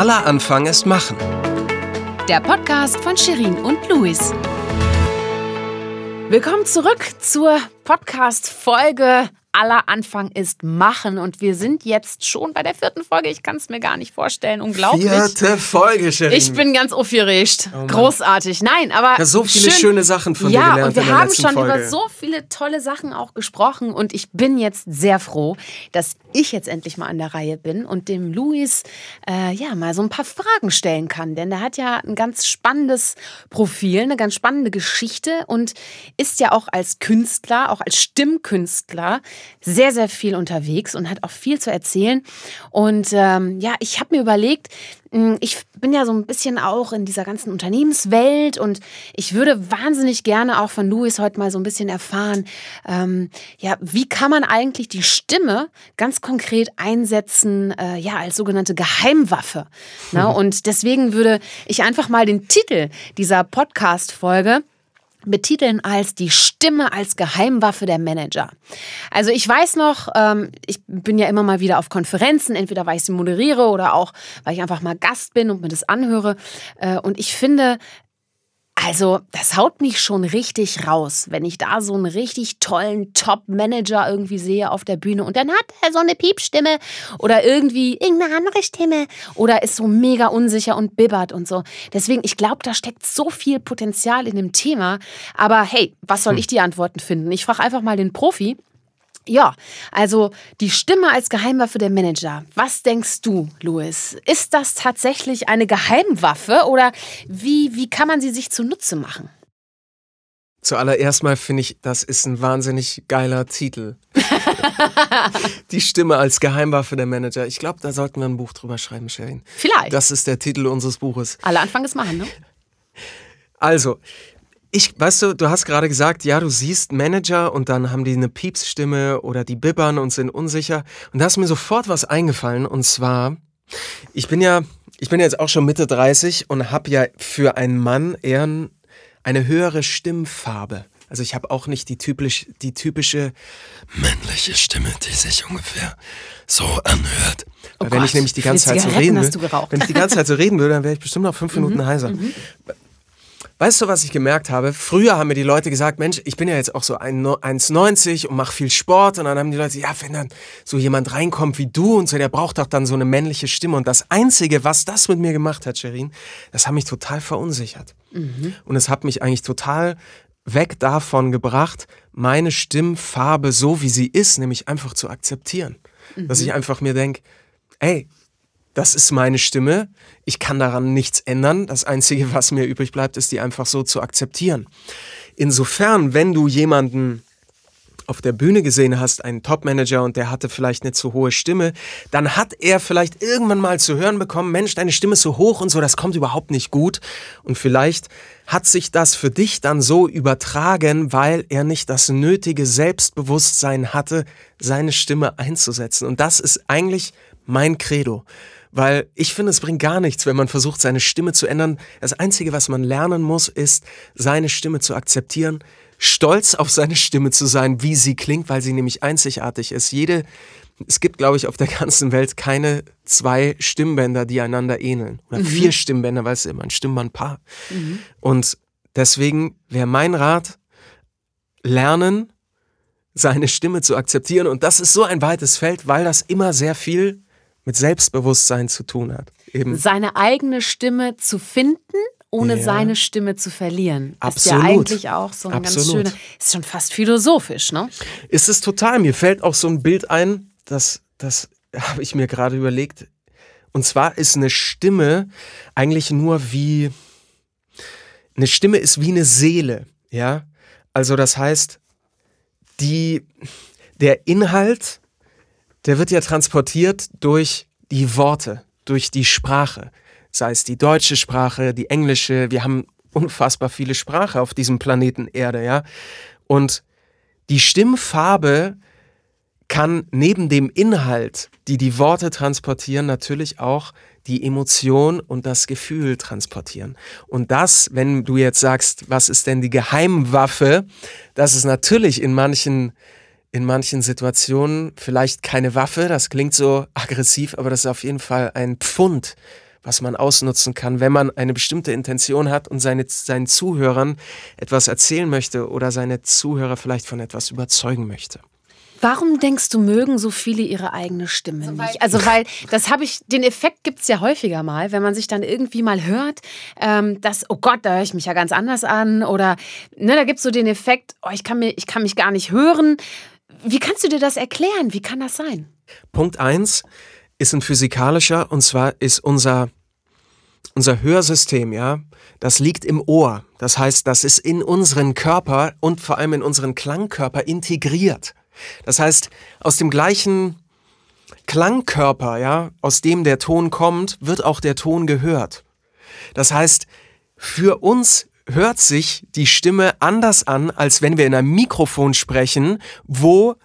Aller Anfang ist Machen. Der Podcast von Shirin und Luis. Willkommen zurück zur Podcast-Folge aller Anfang ist machen. Und wir sind jetzt schon bei der vierten Folge. Ich kann es mir gar nicht vorstellen. Unglaublich. Vierte Folge, Sherin. Ich bin ganz aufgeregt. Oh Großartig. Nein, aber. Ja, so viele schön. schöne Sachen von ja, dir gelernt. Ja, und wir haben schon Folge. über so viele tolle Sachen auch gesprochen. Und ich bin jetzt sehr froh, dass ich jetzt endlich mal an der Reihe bin und dem Luis äh, ja mal so ein paar Fragen stellen kann. Denn der hat ja ein ganz spannendes Profil, eine ganz spannende Geschichte und ist ja auch als Künstler, auch als Stimmkünstler sehr, sehr viel unterwegs und hat auch viel zu erzählen. Und ähm, ja, ich habe mir überlegt, hm, ich bin ja so ein bisschen auch in dieser ganzen Unternehmenswelt und ich würde wahnsinnig gerne auch von Louis heute mal so ein bisschen erfahren, ähm, ja, wie kann man eigentlich die Stimme ganz konkret einsetzen, äh, ja, als sogenannte Geheimwaffe. Ne? Und deswegen würde ich einfach mal den Titel dieser Podcast-Folge betiteln als die Stimme als Geheimwaffe der Manager. Also ich weiß noch, ähm, ich bin ja immer mal wieder auf Konferenzen, entweder weil ich sie moderiere oder auch weil ich einfach mal Gast bin und mir das anhöre. Äh, und ich finde, also, das haut mich schon richtig raus, wenn ich da so einen richtig tollen Top-Manager irgendwie sehe auf der Bühne und dann hat er so eine Piepstimme oder irgendwie irgendeine andere Stimme oder ist so mega unsicher und bibbert und so. Deswegen, ich glaube, da steckt so viel Potenzial in dem Thema. Aber hey, was soll hm. ich die Antworten finden? Ich frage einfach mal den Profi. Ja, also die Stimme als Geheimwaffe der Manager. Was denkst du, Louis? Ist das tatsächlich eine Geheimwaffe oder wie, wie kann man sie sich zunutze machen? Zuallererst mal finde ich, das ist ein wahnsinnig geiler Titel. die Stimme als Geheimwaffe der Manager. Ich glaube, da sollten wir ein Buch drüber schreiben, Sherin. Vielleicht. Das ist der Titel unseres Buches. Alle Anfang ist machen, ne? Also, ich, weißt du, du hast gerade gesagt, ja, du siehst Manager und dann haben die eine Piepsstimme oder die bibbern und sind unsicher. Und da ist mir sofort was eingefallen und zwar, ich bin ja, ich bin jetzt auch schon Mitte 30 und habe ja für einen Mann eher eine höhere Stimmfarbe. Also ich habe auch nicht die, typisch, die typische männliche Stimme, die sich ungefähr so anhört. Oh wenn ich nämlich die ganze Zeit so reden würde, wenn ich die ganze Zeit so reden würde, dann wäre ich bestimmt noch fünf Minuten mhm, heiser. Mhm. Weißt du, was ich gemerkt habe? Früher haben mir die Leute gesagt, Mensch, ich bin ja jetzt auch so 1,90 und mache viel Sport. Und dann haben die Leute, ja, wenn dann so jemand reinkommt wie du und so, der braucht doch dann so eine männliche Stimme. Und das Einzige, was das mit mir gemacht hat, Sherin, das hat mich total verunsichert. Mhm. Und es hat mich eigentlich total weg davon gebracht, meine Stimmfarbe so wie sie ist, nämlich einfach zu akzeptieren. Mhm. Dass ich einfach mir denke, ey, das ist meine Stimme. Ich kann daran nichts ändern. Das Einzige, was mir übrig bleibt, ist die einfach so zu akzeptieren. Insofern, wenn du jemanden auf der Bühne gesehen hast, einen Topmanager und der hatte vielleicht eine zu hohe Stimme, dann hat er vielleicht irgendwann mal zu hören bekommen, Mensch, deine Stimme ist so hoch und so, das kommt überhaupt nicht gut. Und vielleicht hat sich das für dich dann so übertragen, weil er nicht das nötige Selbstbewusstsein hatte, seine Stimme einzusetzen. Und das ist eigentlich mein Credo. Weil ich finde, es bringt gar nichts, wenn man versucht, seine Stimme zu ändern. Das Einzige, was man lernen muss, ist, seine Stimme zu akzeptieren, stolz auf seine Stimme zu sein, wie sie klingt, weil sie nämlich einzigartig ist. Jede, es gibt, glaube ich, auf der ganzen Welt keine zwei Stimmbänder, die einander ähneln. Oder mhm. vier Stimmbänder, weil es immer ein Stimmbandpaar. Mhm. Und deswegen wäre mein Rat, lernen, seine Stimme zu akzeptieren. Und das ist so ein weites Feld, weil das immer sehr viel mit Selbstbewusstsein zu tun hat. Eben. Seine eigene Stimme zu finden, ohne ja. seine Stimme zu verlieren. Absolut. Ist ja eigentlich auch so ein Absolut. ganz schöner, ist schon fast philosophisch, ne? Ist es total. Mir fällt auch so ein Bild ein, das, das habe ich mir gerade überlegt. Und zwar ist eine Stimme eigentlich nur wie, eine Stimme ist wie eine Seele, ja? Also das heißt, die, der Inhalt der wird ja transportiert durch die Worte, durch die Sprache. Sei es die deutsche Sprache, die englische, wir haben unfassbar viele Sprache auf diesem Planeten Erde, ja. Und die Stimmfarbe kann neben dem Inhalt, die die Worte transportieren, natürlich auch die Emotion und das Gefühl transportieren. Und das, wenn du jetzt sagst, was ist denn die Geheimwaffe, das ist natürlich in manchen in manchen Situationen vielleicht keine Waffe, das klingt so aggressiv, aber das ist auf jeden Fall ein Pfund, was man ausnutzen kann, wenn man eine bestimmte Intention hat und seine, seinen Zuhörern etwas erzählen möchte oder seine Zuhörer vielleicht von etwas überzeugen möchte. Warum denkst du, mögen so viele ihre eigene Stimme also nicht? Also, weil das habe ich, den Effekt gibt es ja häufiger mal, wenn man sich dann irgendwie mal hört, ähm, dass, oh Gott, da höre ich mich ja ganz anders an. Oder ne, da gibt es so den Effekt, oh, ich kann, mir, ich kann mich gar nicht hören. Wie kannst du dir das erklären? Wie kann das sein? Punkt 1 ist ein physikalischer und zwar ist unser, unser Hörsystem, ja, das liegt im Ohr. Das heißt, das ist in unseren Körper und vor allem in unseren Klangkörper integriert. Das heißt, aus dem gleichen Klangkörper, ja, aus dem der Ton kommt, wird auch der Ton gehört. Das heißt, für uns hört sich die Stimme anders an, als wenn wir in einem Mikrofon sprechen, wo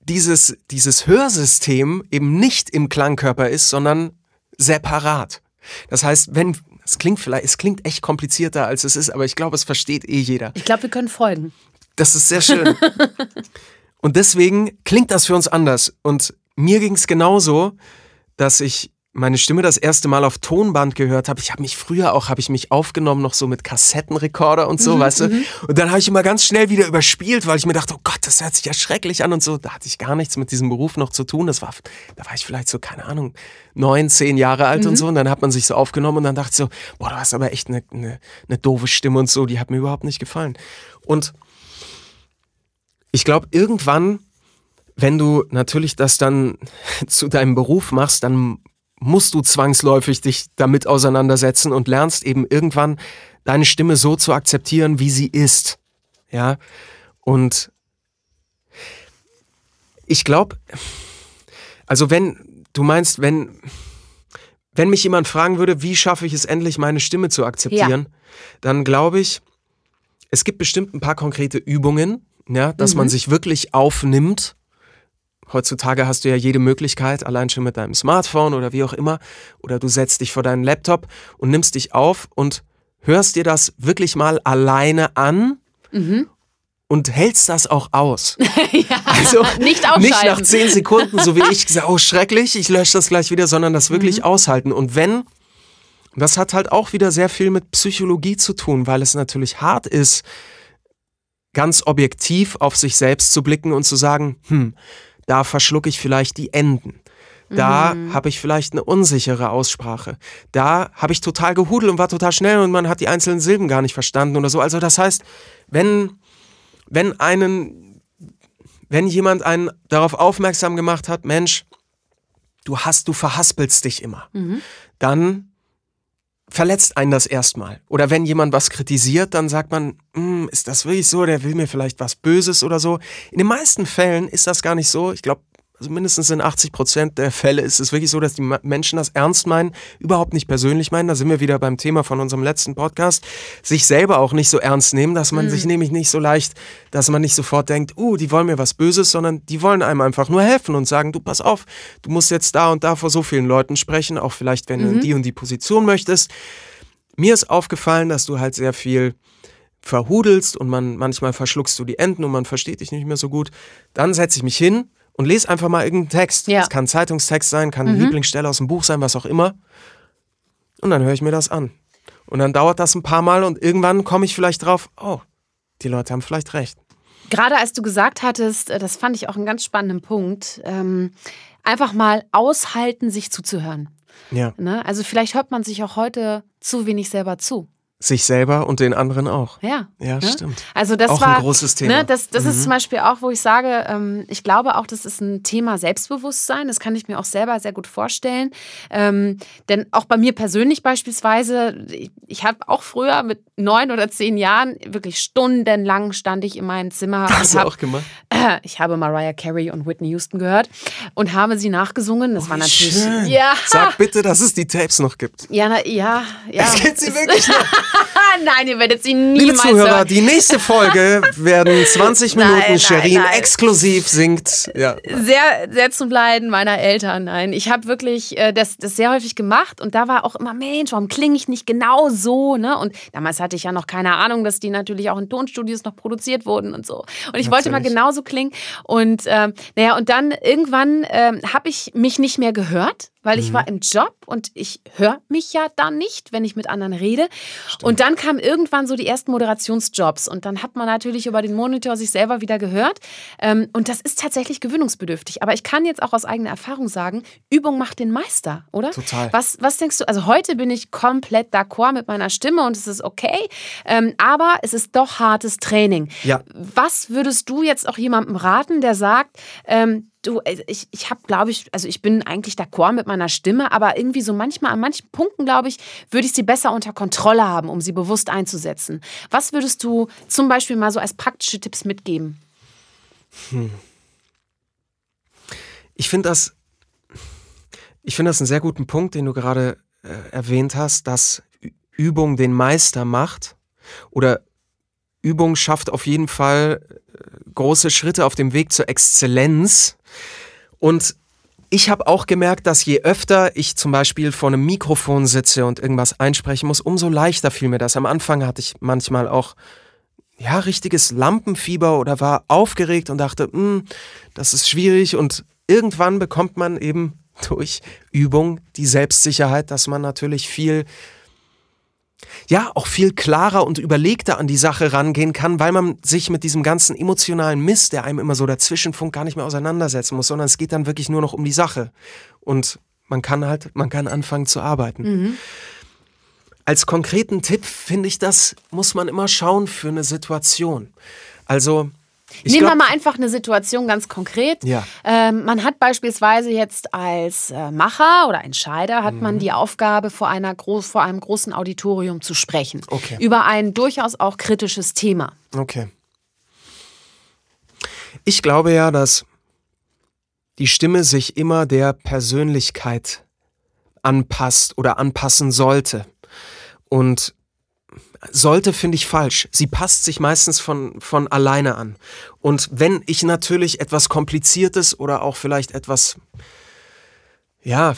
dieses, dieses Hörsystem eben nicht im Klangkörper ist, sondern separat. Das heißt, wenn, es klingt vielleicht, es klingt echt komplizierter als es ist, aber ich glaube, es versteht eh jeder. Ich glaube, wir können folgen. Das ist sehr schön. Und deswegen klingt das für uns anders. Und mir ging es genauso, dass ich meine Stimme das erste Mal auf Tonband gehört habe. Ich habe mich früher auch, habe ich mich aufgenommen noch so mit Kassettenrekorder und so, mhm, weißt du. Mhm. Und dann habe ich immer ganz schnell wieder überspielt, weil ich mir dachte, oh Gott, das hört sich ja schrecklich an und so. Da hatte ich gar nichts mit diesem Beruf noch zu tun. Das war, da war ich vielleicht so, keine Ahnung, neun, zehn Jahre alt mhm. und so. Und dann hat man sich so aufgenommen und dann dachte ich so, boah, du hast aber echt eine, eine, eine doofe Stimme und so. Die hat mir überhaupt nicht gefallen. Und ich glaube, irgendwann, wenn du natürlich das dann zu deinem Beruf machst, dann musst du zwangsläufig dich damit auseinandersetzen und lernst eben irgendwann deine Stimme so zu akzeptieren, wie sie ist. Ja. Und ich glaube, also wenn du meinst, wenn, wenn mich jemand fragen würde, wie schaffe ich es endlich, meine Stimme zu akzeptieren, ja. dann glaube ich, es gibt bestimmt ein paar konkrete Übungen, ja, dass mhm. man sich wirklich aufnimmt. Heutzutage hast du ja jede Möglichkeit, allein schon mit deinem Smartphone oder wie auch immer, oder du setzt dich vor deinen Laptop und nimmst dich auf und hörst dir das wirklich mal alleine an mhm. und hältst das auch aus. ja, also nicht. Nicht nach zehn Sekunden, so wie ich gesagt, oh schrecklich, ich lösche das gleich wieder, sondern das wirklich mhm. aushalten. Und wenn, das hat halt auch wieder sehr viel mit Psychologie zu tun, weil es natürlich hart ist, ganz objektiv auf sich selbst zu blicken und zu sagen, hm, da verschlucke ich vielleicht die Enden. Da mhm. habe ich vielleicht eine unsichere Aussprache. Da habe ich total gehudelt und war total schnell und man hat die einzelnen Silben gar nicht verstanden oder so. Also das heißt, wenn, wenn einen, wenn jemand einen darauf aufmerksam gemacht hat, Mensch, du hast, du verhaspelst dich immer, mhm. dann verletzt einen das erstmal. Oder wenn jemand was kritisiert, dann sagt man, hm, ist das wirklich so, der will mir vielleicht was Böses oder so. In den meisten Fällen ist das gar nicht so. Ich glaube, also mindestens in 80 Prozent der Fälle ist es wirklich so, dass die Menschen das ernst meinen, überhaupt nicht persönlich meinen. Da sind wir wieder beim Thema von unserem letzten Podcast. Sich selber auch nicht so ernst nehmen, dass man mhm. sich nämlich nicht so leicht, dass man nicht sofort denkt, uh, die wollen mir was Böses, sondern die wollen einem einfach nur helfen und sagen, du pass auf, du musst jetzt da und da vor so vielen Leuten sprechen, auch vielleicht, wenn mhm. du in die und die Position möchtest. Mir ist aufgefallen, dass du halt sehr viel verhudelst und man manchmal verschluckst du die Enden und man versteht dich nicht mehr so gut. Dann setze ich mich hin und lese einfach mal irgendeinen Text. Es ja. kann Zeitungstext sein, kann mhm. Lieblingsstelle aus dem Buch sein, was auch immer. Und dann höre ich mir das an. Und dann dauert das ein paar Mal und irgendwann komme ich vielleicht drauf, oh, die Leute haben vielleicht recht. Gerade als du gesagt hattest, äh, das fand ich auch einen ganz spannenden Punkt, ähm, einfach mal aushalten, sich zuzuhören. Ja. Ne? Also vielleicht hört man sich auch heute zu wenig selber zu. Sich selber und den anderen auch. Ja. Ja, ne? stimmt. Also das auch war ein großes Thema. Ne, das das mhm. ist zum Beispiel auch, wo ich sage, ähm, ich glaube auch, das ist ein Thema Selbstbewusstsein. Das kann ich mir auch selber sehr gut vorstellen. Ähm, denn auch bei mir persönlich beispielsweise, ich, ich habe auch früher mit neun oder zehn Jahren wirklich stundenlang stand ich in meinem Zimmer. Hast du hab, auch gemacht? Äh, ich habe Mariah Carey und Whitney Houston gehört und habe sie nachgesungen. Das oh, war natürlich. Schön. Ja. Sag bitte, dass es die Tapes noch gibt. Ja, na, ja, ja. Es gibt sie wirklich noch. nein, ihr werdet sie niemals Liebe Zuhörer, hören. die nächste Folge werden 20 Nein, Minuten nein, Sherin nein. exklusiv singt. Ja. sehr, sehr zum Leiden meiner Eltern. Nein, ich habe wirklich äh, das, das sehr häufig gemacht und da war auch immer, Mensch, warum klinge ich nicht genau so? Ne? Und damals hatte ich ja noch keine Ahnung, dass die natürlich auch in Tonstudios noch produziert wurden und so. Und ich wollte mal Natürlich. genauso klingen. Und ähm, naja, und dann irgendwann ähm, habe ich mich nicht mehr gehört. Weil ich war im Job und ich höre mich ja dann nicht, wenn ich mit anderen rede. Und dann kamen irgendwann so die ersten Moderationsjobs. Und dann hat man natürlich über den Monitor sich selber wieder gehört. Ähm, und das ist tatsächlich gewöhnungsbedürftig. Aber ich kann jetzt auch aus eigener Erfahrung sagen, Übung macht den Meister, oder? Total. Was, was denkst du? Also heute bin ich komplett d'accord mit meiner Stimme und es ist okay. Ähm, aber es ist doch hartes Training. Ja. Was würdest du jetzt auch jemandem raten, der sagt, ähm, du, äh, ich, ich habe, glaube ich, also ich bin eigentlich d'accord mit meiner Stimme, aber irgendwie so manchmal, an manchen Punkten, glaube ich, würde ich sie besser unter Kontrolle haben, um sie bewusst einzusetzen. Was würdest du zum Beispiel mal so als praktische Tipps mitgeben? Ich finde das, ich finde das einen sehr guten Punkt, den du gerade äh, erwähnt hast, dass Übung den Meister macht oder Übung schafft auf jeden Fall äh, große Schritte auf dem Weg zur Exzellenz. Und ich habe auch gemerkt, dass je öfter ich zum Beispiel vor einem Mikrofon sitze und irgendwas einsprechen muss, umso leichter fiel mir das. Am Anfang hatte ich manchmal auch ja, richtiges Lampenfieber oder war aufgeregt und dachte, "Hm, das ist schwierig und irgendwann bekommt man eben durch Übung die Selbstsicherheit, dass man natürlich viel ja, auch viel klarer und überlegter an die Sache rangehen kann, weil man sich mit diesem ganzen emotionalen Mist, der einem immer so dazwischenfunkt, gar nicht mehr auseinandersetzen muss, sondern es geht dann wirklich nur noch um die Sache. Und man kann halt, man kann anfangen zu arbeiten. Als konkreten Tipp finde ich, das muss man immer schauen für eine Situation. Also, ich Nehmen wir glaub- mal einfach eine Situation ganz konkret. Ja. Ähm, man hat beispielsweise jetzt als äh, Macher oder Entscheider hat Mhm. man die Aufgabe, vor, einer groß, vor einem großen Auditorium zu sprechen. Okay. Über ein durchaus auch kritisches Thema. Okay. Ich glaube ja, dass die Stimme sich immer der Persönlichkeit anpasst oder anpassen sollte. Und sollte finde ich falsch. Sie passt sich meistens von, von alleine an. Und wenn ich natürlich etwas Kompliziertes oder auch vielleicht etwas, ja,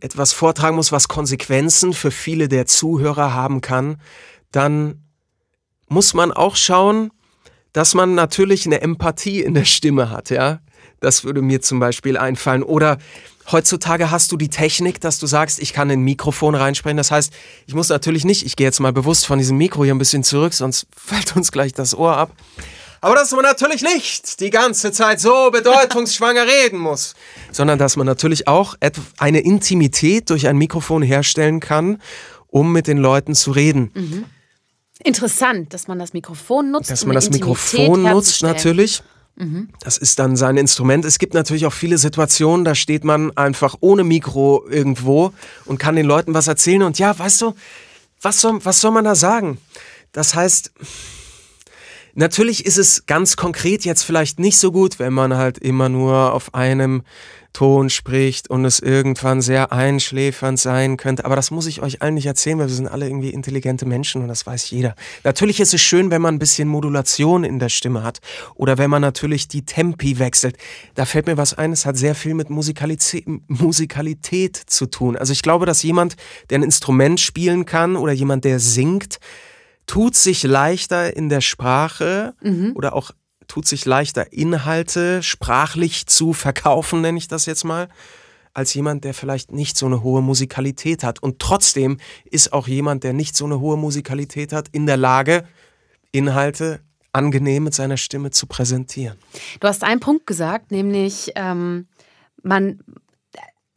etwas vortragen muss, was Konsequenzen für viele der Zuhörer haben kann, dann muss man auch schauen, dass man natürlich eine Empathie in der Stimme hat, ja. Das würde mir zum Beispiel einfallen. Oder heutzutage hast du die Technik, dass du sagst, ich kann in ein Mikrofon reinsprechen. Das heißt, ich muss natürlich nicht, ich gehe jetzt mal bewusst von diesem Mikro hier ein bisschen zurück, sonst fällt uns gleich das Ohr ab. Aber dass man natürlich nicht die ganze Zeit so bedeutungsschwanger reden muss, sondern dass man natürlich auch eine Intimität durch ein Mikrofon herstellen kann, um mit den Leuten zu reden. Interessant, dass man das Mikrofon nutzt. dass um man das eine Intimität Mikrofon nutzt herzustellen. Das ist dann sein Instrument. Es gibt natürlich auch viele Situationen, da steht man einfach ohne Mikro irgendwo und kann den Leuten was erzählen. Und ja, weißt du, was soll, was soll man da sagen? Das heißt, natürlich ist es ganz konkret jetzt vielleicht nicht so gut, wenn man halt immer nur auf einem Ton spricht und es irgendwann sehr einschläfernd sein könnte. Aber das muss ich euch allen nicht erzählen, weil wir sind alle irgendwie intelligente Menschen und das weiß jeder. Natürlich ist es schön, wenn man ein bisschen Modulation in der Stimme hat oder wenn man natürlich die Tempi wechselt. Da fällt mir was ein, es hat sehr viel mit Musikalität, Musikalität zu tun. Also ich glaube, dass jemand, der ein Instrument spielen kann oder jemand, der singt, tut sich leichter in der Sprache oder auch tut sich leichter Inhalte sprachlich zu verkaufen, nenne ich das jetzt mal, als jemand, der vielleicht nicht so eine hohe Musikalität hat. Und trotzdem ist auch jemand, der nicht so eine hohe Musikalität hat, in der Lage, Inhalte angenehm mit seiner Stimme zu präsentieren. Du hast einen Punkt gesagt, nämlich ähm, man,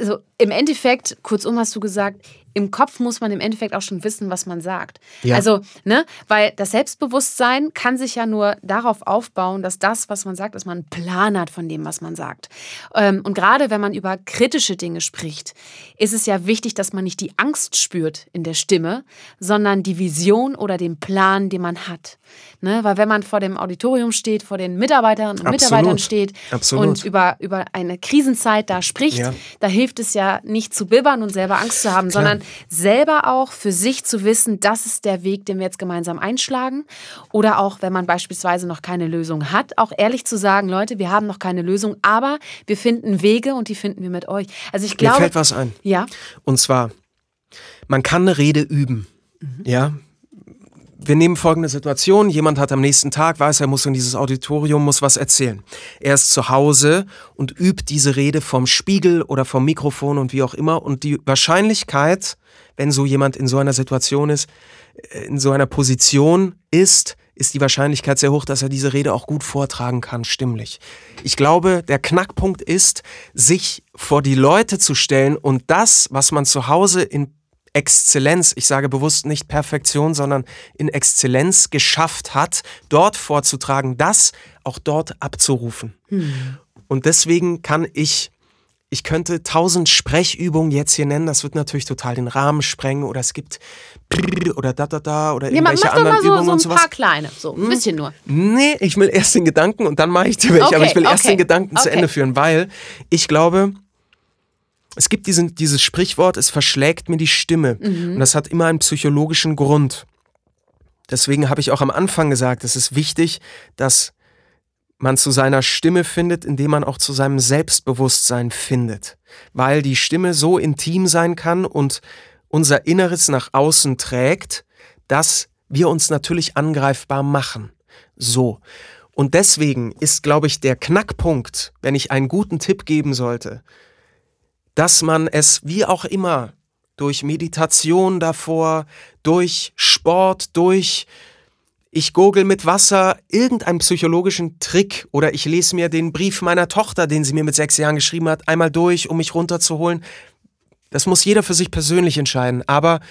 also im Endeffekt, kurzum hast du gesagt, im Kopf muss man im Endeffekt auch schon wissen, was man sagt. Ja. Also, ne, weil das Selbstbewusstsein kann sich ja nur darauf aufbauen, dass das, was man sagt, dass man einen Plan hat von dem, was man sagt. Ähm, und gerade wenn man über kritische Dinge spricht, ist es ja wichtig, dass man nicht die Angst spürt in der Stimme, sondern die Vision oder den Plan, den man hat. Ne? Weil wenn man vor dem Auditorium steht, vor den Mitarbeiterinnen und Absolut. Mitarbeitern steht Absolut. und über, über eine Krisenzeit da spricht, Ja. da hilft hilft es ja nicht zu bibbern und selber Angst zu haben, Klar. sondern selber auch für sich zu wissen, das ist der Weg, den wir jetzt gemeinsam einschlagen. Oder auch, wenn man beispielsweise noch keine Lösung hat, auch ehrlich zu sagen, Leute, wir haben noch keine Lösung, aber wir finden Wege und die finden wir mit euch. Also ich glaube. Mir fällt was ein. Ja. Und zwar, man kann eine Rede üben. Mhm. Ja, wir nehmen folgende Situation. Jemand hat am nächsten Tag, weiß, er muss in dieses Auditorium, muss was erzählen. Er ist zu Hause und übt diese Rede vom Spiegel oder vom Mikrofon und wie auch immer. Und die Wahrscheinlichkeit, wenn so jemand in so einer Situation ist, äh, in so einer Position ist, ist die Wahrscheinlichkeit sehr hoch, dass er diese Rede auch gut vortragen kann, stimmlich. Ich glaube, der Knackpunkt ist, sich vor die Leute zu stellen und das, was man zu Hause in Exzellenz, ich sage bewusst nicht Perfektion, sondern in Exzellenz geschafft hat, dort vorzutragen, das auch dort abzurufen. Hm. Und deswegen kann ich, ich könnte tausend Sprechübungen jetzt hier nennen, das wird natürlich total den Rahmen sprengen oder es gibt oder da da da oder irgendwelche ja, anderen so, Übungen so und sowas. ein paar kleine, so ein hm? bisschen nur. Nee, ich will erst den Gedanken und dann mache ich dir welche, okay, aber ich will okay. erst den Gedanken okay. zu Ende führen, weil ich glaube, es gibt diesen, dieses Sprichwort, es verschlägt mir die Stimme. Mhm. Und das hat immer einen psychologischen Grund. Deswegen habe ich auch am Anfang gesagt, es ist wichtig, dass man zu seiner Stimme findet, indem man auch zu seinem Selbstbewusstsein findet. Weil die Stimme so intim sein kann und unser Inneres nach außen trägt, dass wir uns natürlich angreifbar machen. So. Und deswegen ist, glaube ich, der Knackpunkt, wenn ich einen guten Tipp geben sollte, dass man es wie auch immer durch Meditation davor, durch Sport, durch ich gurgel mit Wasser, irgendeinen psychologischen Trick oder ich lese mir den Brief meiner Tochter, den sie mir mit sechs Jahren geschrieben hat, einmal durch, um mich runterzuholen. Das muss jeder für sich persönlich entscheiden. Aber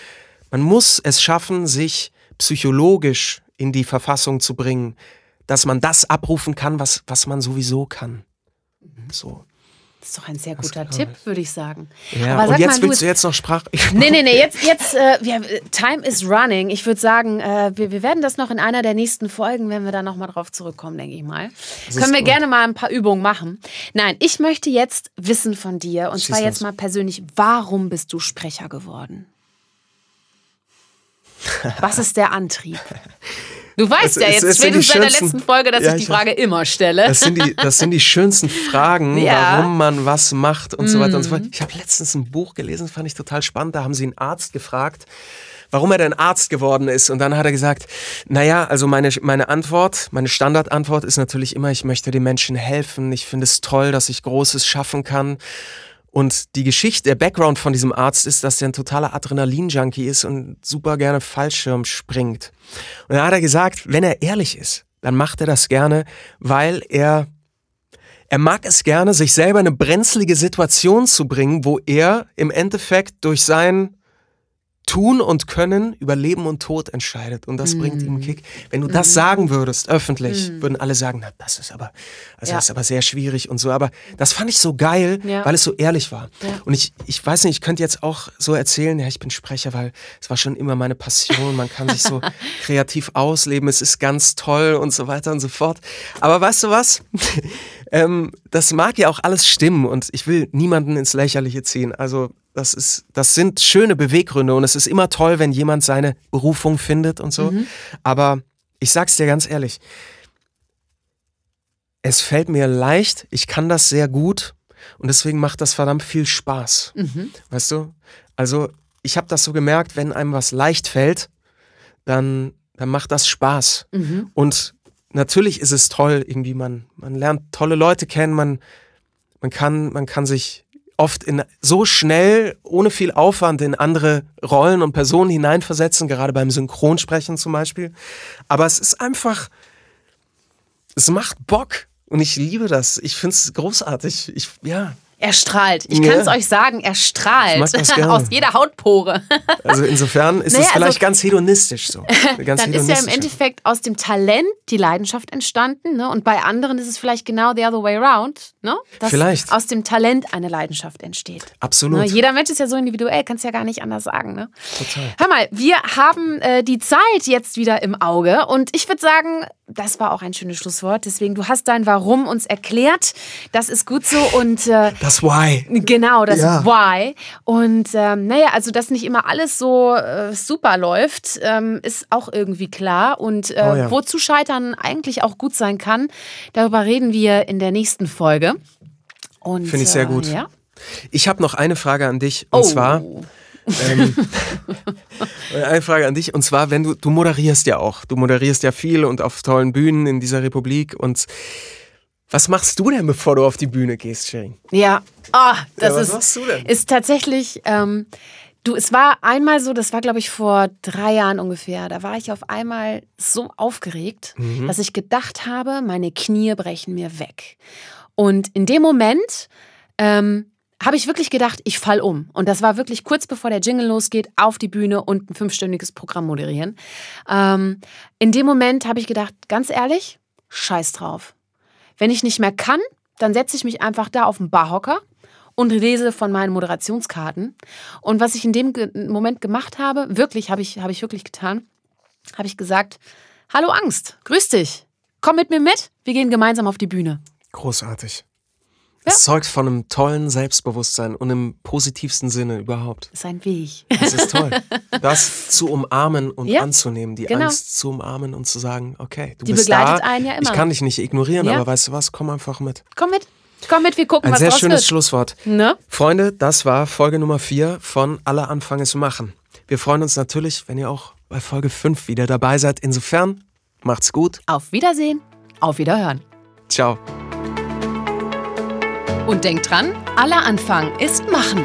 man muss es schaffen, sich psychologisch in die Verfassung zu bringen, dass man das abrufen kann, was, was man sowieso kann. So. Das ist doch ein sehr guter Tipp, würde ich sagen. Ja, Aber und jetzt mal, willst du, jetzt noch Sprach... nee, nee, nee, jetzt, jetzt äh, wir, time is running. Ich würde sagen, äh, wir, wir werden das noch in einer der nächsten Folgen, wenn wir da nochmal drauf zurückkommen, denke ich mal. Das Können wir gut. gerne mal ein paar Übungen machen. Nein, ich möchte jetzt wissen von dir, und Schieß zwar jetzt mal persönlich, warum bist du Sprecher geworden? Was ist der Antrieb? Du weißt es, ja jetzt spätestens seit der letzten Folge, dass ja, ich die Frage immer stelle. Das sind die, das sind die schönsten Fragen, ja. warum man was macht und mm. so weiter und so fort. Mhm. Ich habe letztens ein Buch gelesen, fand ich total spannend. Da haben sie einen Arzt gefragt, warum er denn Arzt geworden ist. Und dann hat er gesagt, naja, also meine, meine Antwort, meine Standardantwort ist natürlich immer, ich möchte den Menschen helfen. Ich finde es toll, dass ich Großes schaffen kann. Und die Geschichte, der Background von diesem Arzt ist, dass er ein totaler Adrenalin-Junkie ist und super gerne Fallschirm springt. Und da hat er gesagt, wenn er ehrlich ist, dann macht er das gerne, weil er, er mag es gerne, sich selber in eine brenzlige Situation zu bringen, wo er im Endeffekt durch sein Tun und Können über Leben und Tod entscheidet. Und das mm. bringt ihm mhm. Kick. Wenn du mm. das sagen würdest, öffentlich, mm. würden alle sagen, na, das ist aber, also ja. das ist aber sehr schwierig und so. Aber das fand ich so geil, ja. weil es so ehrlich war. Ja. Und ich, ich weiß nicht, ich könnte jetzt auch so erzählen, ja, ich bin Sprecher, weil es war schon immer meine Passion. Man kann sich so kreativ ausleben. Es ist ganz toll und so weiter und so fort. Aber weißt du was? Ähm, das mag ja auch alles stimmen und ich will niemanden ins Lächerliche ziehen. Also das, ist, das sind schöne Beweggründe und es ist immer toll, wenn jemand seine Berufung findet und so. Mhm. Aber ich sag's dir ganz ehrlich, es fällt mir leicht, ich kann das sehr gut und deswegen macht das verdammt viel Spaß. Mhm. Weißt du? Also, ich habe das so gemerkt, wenn einem was leicht fällt, dann, dann macht das Spaß. Mhm. Und natürlich ist es toll, irgendwie, man, man lernt tolle Leute kennen, man, man, kann, man kann sich oft in so schnell, ohne viel Aufwand in andere Rollen und Personen hineinversetzen, gerade beim Synchronsprechen zum Beispiel. Aber es ist einfach, es macht Bock und ich liebe das. Ich finde es großartig. Ich, ja. Er strahlt. Ich kann es euch sagen, er strahlt aus jeder Hautpore. also insofern ist naja, es vielleicht also, ganz hedonistisch so. Ganz dann ist ja im Endeffekt aus dem Talent die Leidenschaft entstanden. Ne? Und bei anderen ist es vielleicht genau the other way around. Ne? Dass vielleicht. aus dem Talent eine Leidenschaft entsteht. Absolut. Ne? Jeder Mensch ist ja so individuell, kannst ja gar nicht anders sagen. Ne? Total. Hör mal, wir haben äh, die Zeit jetzt wieder im Auge. Und ich würde sagen, das war auch ein schönes Schlusswort. Deswegen, du hast dein Warum uns erklärt. Das ist gut so. Und äh, Das Why. Genau, das Ja. Why. Und ähm, naja, also dass nicht immer alles so äh, super läuft, ähm, ist auch irgendwie klar. Und äh, Oh ja. wozu Scheitern eigentlich auch gut sein kann, darüber reden wir in der nächsten Folge. Finde ich sehr äh, gut. Ja? Ich habe noch eine Frage an dich. Und Oh. zwar. Ähm, eine Frage an dich. Und zwar, wenn du, du moderierst ja auch. Du moderierst ja viel und auf tollen Bühnen in dieser Republik. Und was machst du denn, bevor du auf die Bühne gehst, Shirin? Ja, ah, das was ist, machst du denn? ist tatsächlich. Ähm, du, es war einmal so, das war glaube ich vor drei Jahren ungefähr. Da war ich auf einmal so aufgeregt, Mhm. dass ich gedacht habe, meine Knie brechen mir weg. Und in dem Moment ähm, habe ich wirklich gedacht, ich fall um. Und das war wirklich kurz bevor der Jingle losgeht, auf die Bühne und ein fünfstündiges Programm moderieren. Ähm, in dem Moment habe ich gedacht, ganz ehrlich, scheiß drauf. Wenn ich nicht mehr kann, dann setze ich mich einfach da auf den Barhocker und lese von meinen Moderationskarten. Und was ich in dem Moment gemacht habe, wirklich, habe ich, habe ich wirklich getan, habe ich gesagt, hallo Angst, grüß dich, komm mit mir mit, wir gehen gemeinsam auf die Bühne. Großartig. Ja. Es zeugt von einem tollen Selbstbewusstsein und im positivsten Sinne überhaupt. Das ist ein Weg. Das ist toll. Das zu umarmen und Ja, anzunehmen, die genau. Angst zu umarmen und zu sagen, okay, du Die bist begleitet da. einen ja Ich immer. kann dich nicht ignorieren, Ja. aber weißt du was, komm einfach mit. Komm mit, komm mit, wir gucken, Ein was sehr draus schönes wird. Schlusswort. Ne? Freunde, das war Folge Nummer 4 von Aller Anfang ist Machen. Wir freuen uns natürlich, wenn ihr auch bei Folge 5 wieder dabei seid. Insofern, macht's gut. Auf Wiedersehen, auf Wiederhören. Ciao. Und denkt dran, aller Anfang ist Machen.